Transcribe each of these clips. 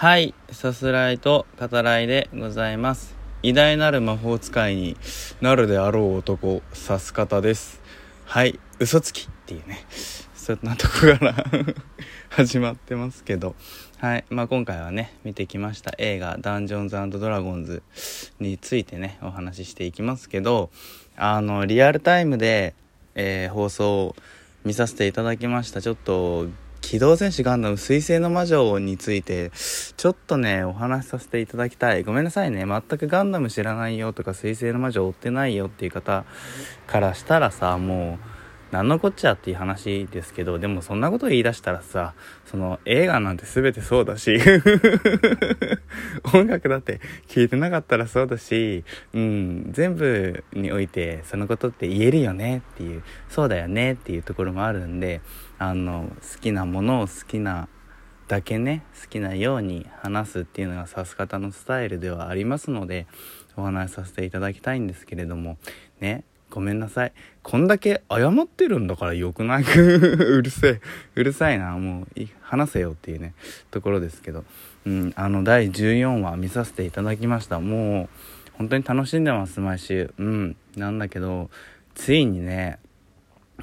はい、さすらいと語らいでございます。偉大なる魔法使いになるであろう男、さす方です。はい、嘘つきっていうね、そんなとこから 始まってますけど、はい、まあ今回はね、見てきました映画ダンジョンズドラゴンズについてね、お話ししていきますけど、あの、リアルタイムで、えー放送を見させていただきました。ちょっと、機動戦士ガンダム水星の魔女について、ちょっとね、お話しさせていただきたい。ごめんなさいね。全くガンダム知らないよとか、水星の魔女追ってないよっていう方からしたらさ、もう、なんのこっちゃっていう話ですけど、でもそんなこと言い出したらさ、その映画なんて全てそうだし、音楽だって聴いてなかったらそうだし、うん、全部においてそのことって言えるよねっていう、そうだよねっていうところもあるんで、あの、好きなものを好きなだけね、好きなように話すっていうのが指す方のスタイルではありますので、お話しさせていただきたいんですけれども、ね、ごめんなさい。こんだけ謝ってるんだからよくない？うるせえ。うるさいな。もう、話せよっていうね、ところですけど。うん、あの、第14話見させていただきました。もう、本当に楽しんでます、毎週。うん。なんだけど、ついにね、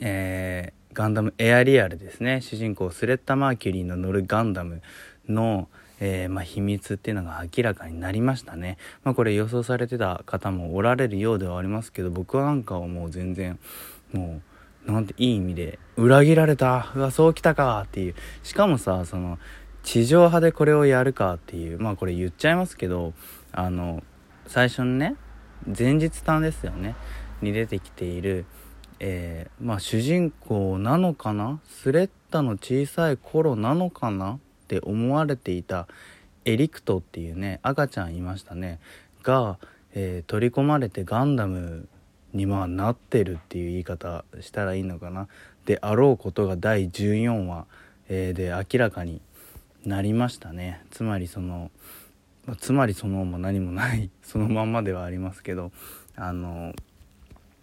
えーガンダムエアリアルですね主人公スレッタ・マーキュリーの乗るガンダムの、えーまあ、秘密っていうのが明らかになりましたね、まあ、これ予想されてた方もおられるようではありますけど僕なんかはもう全然もうなんていい意味で裏切られた。うわそうきたかっていう。しかもさその地上波でこれをやるかっていうまあこれ言っちゃいますけどあの最初にね前日短ですよね。に出てきているえーまあ主人公なのかな？スレッタの小さい頃なのかな？って思われていたエリクトっていうね赤ちゃんいましたね。が、えー取り込まれてガンダムにまあなってるっていう言い方したらいいのかな。であろうことが第14話、えーで明らかになりましたね。つまりそのまつまりそのも何もない そのまんまではありますけどあの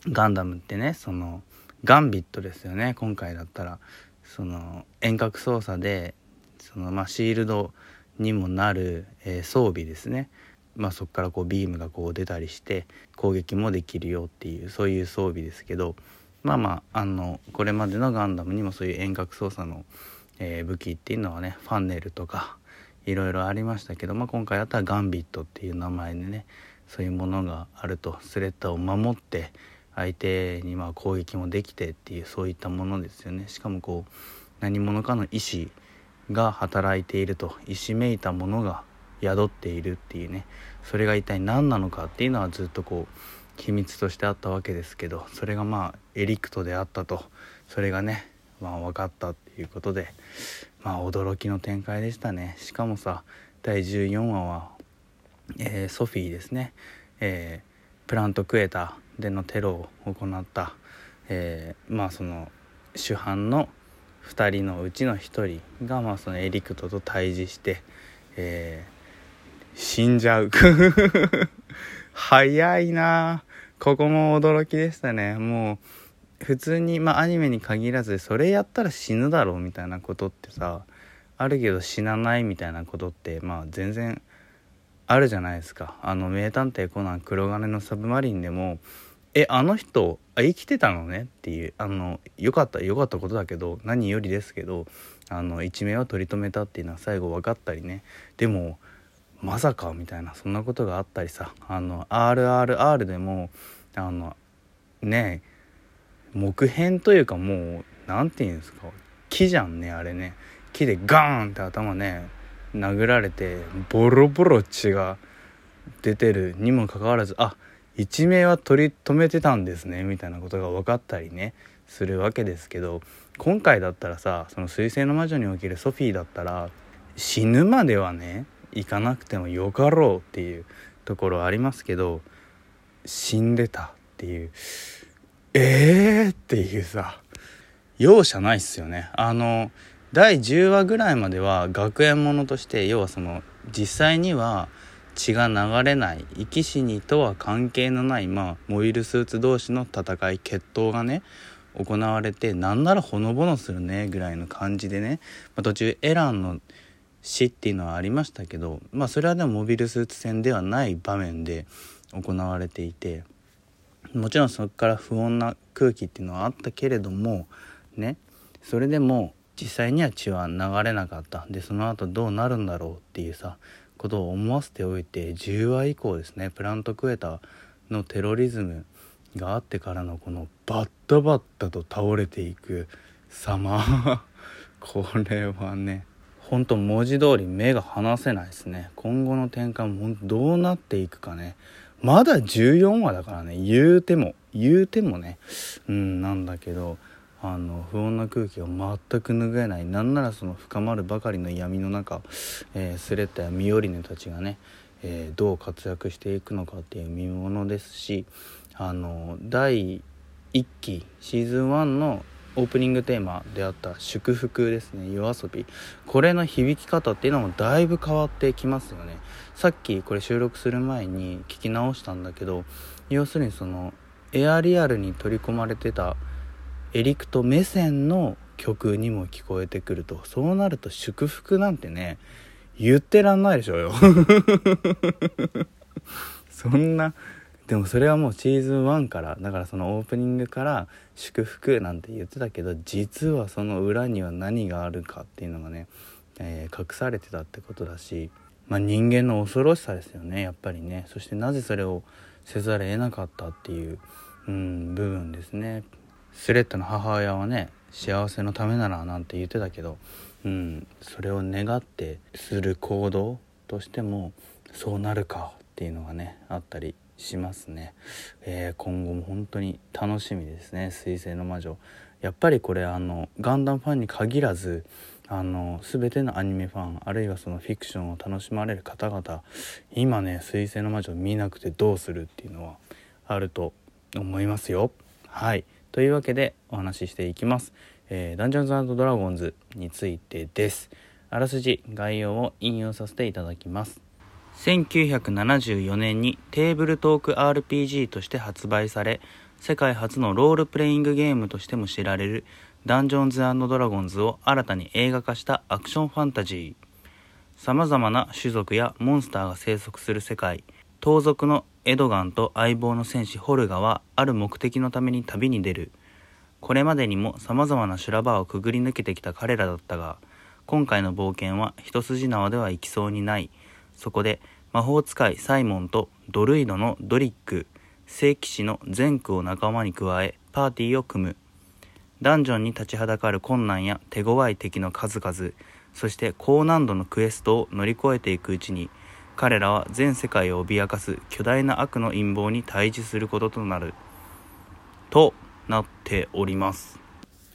ガンダムってねそのガンビットですよね今回だったら。その遠隔操作でその、まあ、シールドにもなる、えー装備ですね、まあ、そこからこうビームがこう出たりして攻撃もできるよっていうそういう装備ですけどまあまああのこれまでのガンダムにもそういう遠隔操作の、えー武器っていうのはねファンネルとかいろいろありましたけど、まあ、今回だったらガンビットっていう名前でねそういうものがあるとスレッタを守って相手にまあ攻撃もできてっていうそういったものですよね。しかもこう何者かの意志が働いていると意志めいたものが宿っているっていうね。それが一体何なのかっていうのはずっとこう秘密としてあったわけですけどそれがまあエリクトであったと。それがねまあ分かったっていうことでまあ驚きの展開でしたね。しかもさ第14話は、えーソフィーですね、えープラントクエタでのテロを行った、えーまあその主犯の2人のうちの1人が、まあ、そのエリクトと対峙して、えー死んじゃう。早いな。ここも驚きでしたね。もう普通にまあアニメに限らずそれやったら死ぬだろうみたいなことってさあるけど死なないみたいなことってまあ全然あるじゃないですか。あの名探偵コナン黒金のサブマリンでもえあの人あ生きてたのね？っていうあのよかったよかったことだけど何よりですけどあの一命は取り留めたっていうのは最後分かったりね。でもまさかみたいなそんなことがあったりさあの RRR でもあのね木片というかもう何て言うんですか木じゃんねあれね。木でガーンって頭ね殴られてボロボロ血が出てるにもかかわらずあっ一命は取り留めてたんですねみたいなことが分かったりねするわけですけど今回だったらさその彗星の魔女におけるソフィーだったら死ぬまではね行かなくてもよかろうっていうところありますけど死んでたっていう。えーっていうさ容赦ないっすよね。あの第10話ぐらいまでは学園ものとして要はその実際には血が流れない生き死にとは関係のない、まあ、モイルスーツ同士の戦い決闘がね行われてなんならほのぼのするねぐらいの感じでね、まあ、途中エランの死っていうのはありましたけどまあそれはでもモビルスーツ戦ではない場面で行われていてもちろんそこから不穏な空気っていうのはあったけれどもねそれでも実際には血は流れなかった。でその後どうなるんだろうっていうさことを思わせておいて10話以降ですねプラントクエタのテロリズムがあってからのこのバッタバッタと倒れていく様。これはねほんと文字通り目が離せないですね。今後の展開もどうなっていくかね。まだ14話だからね。言うても言うてもね。うんなんだけどあの不穏な空気が全く拭えない。なんならその深まるばかりの闇の中、えー、スレッタやミオリネたちがね、えー、どう活躍していくのかっていう見ものですしあの第1期シーズン1のオープニングテーマであった祝福ですね。夜遊び。これの響き方っていうのもだいぶ変わってきますよね。さっきこれ収録する前に聞き直したんだけど要するにそのエアリアルに取り込まれてたエリクト目線の曲にも聞こえてくるとそうなると祝福なんてね言ってらんないでしょうよ。そんなでもそれはもうシーズン1からだからそのオープニングから祝福なんて言ってたけど実はその裏には何があるかっていうのがね、えー、隠されてたってことだし、まあ、人間の恐ろしさですよねやっぱりね。そしてなぜそれをせざるを得なかったっていう、うん、部分ですね。スレッドの母親はね幸せのためならなんて言ってたけど、うん、それを願ってする行動としてもそうなるかっていうのがねあったりしますね、えー、今後も本当に楽しみですね「彗星の魔女」やっぱりこれあのガンダムファンに限らずあの全てのアニメファンあるいはそのフィクションを楽しまれる方々今ね「水星の魔女」見なくてどうするっていうのはあると思いますよ。はい。というわけでお話ししていきます、えー、ダンジョンズドラゴンズについてです。あらすじ概要を引用させていただきます。1974年にテーブルトーク RPG として発売され世界初のロールプレイングゲームとしても知られるダンジョンズドラゴンズを新たに映画化したアクションファンタジー。さまざまな種族やモンスターが生息する世界。盗賊のエドガンと相棒の戦士ホルガはある目的のために旅に出る。これまでにも様々な修羅場をくぐり抜けてきた彼らだったが今回の冒険は一筋縄ではいきそうにない。そこで魔法使いサイモンとドルイドのドリック聖騎士のゼンクを仲間に加えパーティーを組む。ダンジョンに立ちはだかる困難や手強い敵の数々そして高難度のクエストを乗り越えていくうちに彼らは全世界を脅かす巨大な悪の陰謀に対峙することとなる。となっております。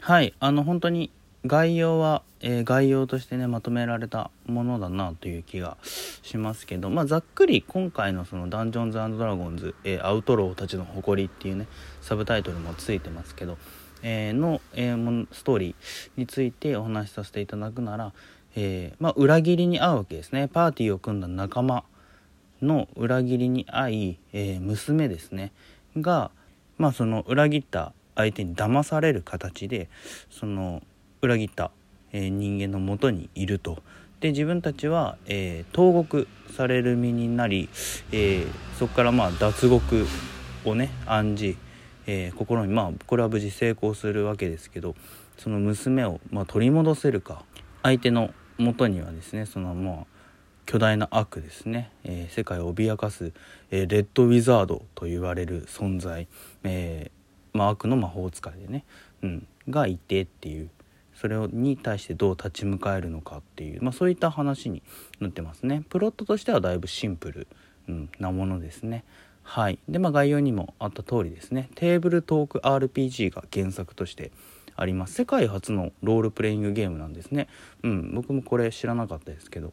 はいあの本当に概要は、えー、概要としてねまとめられたものだなという気がしますけどまあざっくり今回のその「ダンジョンズドラゴンズ、えー、アウトローたちの誇り」っていうねサブタイトルもついてますけど、えー、の、えストーリーについてお話しさせていただくならえー、まあ、裏切りに遭うわけですね。パーティーを組んだ仲間の裏切りに遭い、えー、娘ですね。が、まあ、その裏切った相手に騙される形でその裏切った、えー、人間のもとにいると。で自分たちは、えー、投獄される身になり、えそこからまあ脱獄をね暗示、え心にまあこれは無事成功するわけですけどその娘を、まあ、取り戻せるか。相手の元にはですねそのもう巨大な悪ですね、えー、世界を脅かす、えー、レッドウィザードと言われる存在、えー、まあ、悪の魔法使いでね、うん、がいてっていう。それに対してどう立ち向かえるのかっていう、まあ、そういった話になってますね。プロットとしてはだいぶシンプル、うん、なものですね。はい。でまあ概要にもあった通りですね。テーブルトーク RPG が原作としてあります。世界初のロールプレイングゲームなんですね。うん僕もこれ知らなかったですけど。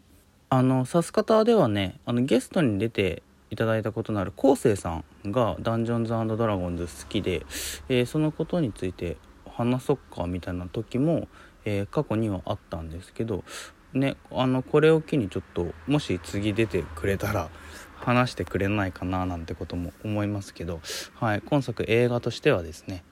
あのさす方ではねあのゲストに出ていただいたことのある昴生さんが「ダンジョンズドラゴンズ」好きで、えー、そのことについて話そっかみたいな時も、えー、過去にはあったんですけどねあのこれを機にちょっともし次出てくれたら話してくれないかななんてことも思いますけど、はい、今作映画としてはですね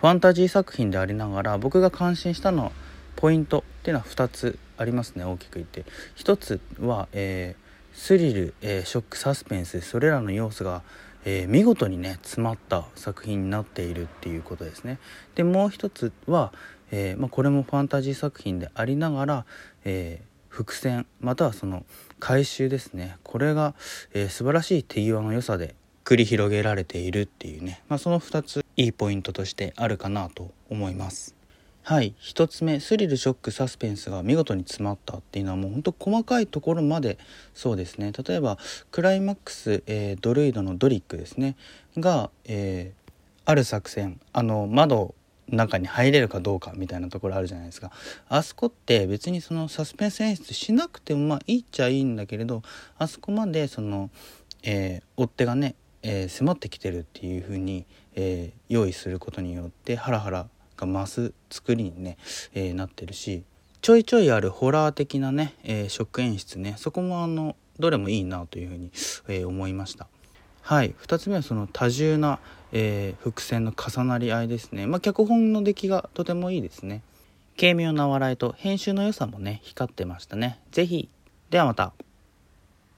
ファンタジー作品でありながら僕が感心したのはポイントっていうのは2つありますね大きく言って。1つは、えー、スリル、えー、ショックサスペンスそれらの要素が、えー、見事にね詰まった作品になっているっていうことですね。でもう1つは、えまあ、これもファンタジー作品でありながら、え伏線またはその回収ですね。これが、え素晴らしい手際の良さで繰り広げられているっていうね、まあ、その2ついいポイントとしてあるかなと思います。はい。1つ目スリルショックサスペンスが見事に詰まったっていうのはもうほんと細かいところまでそうですね。例えばクライマックス、えー、ドルイドのドリックですね。が、えー、ある作戦。あの窓中に入れるかどうかみたいなところあるじゃないですか。あそこって別にそのサスペンス演出しなくてもまあいいっちゃいいんだけれどあそこまでその、えー、追っ手がねえー、迫ってきてるっていう風に、えー、用意することによってハラハラが増す作りにね、えー、なってるしちょいちょいあるホラー的なね、えショック演出ねそこもあのどれもいいなというふうに、え思いました。はい。2つ目はその多重な、え伏線の重なり合いですね。まあ脚本の出来がとてもいいですね。軽妙な笑いと編集の良さもね光ってましたね。是非ではまた。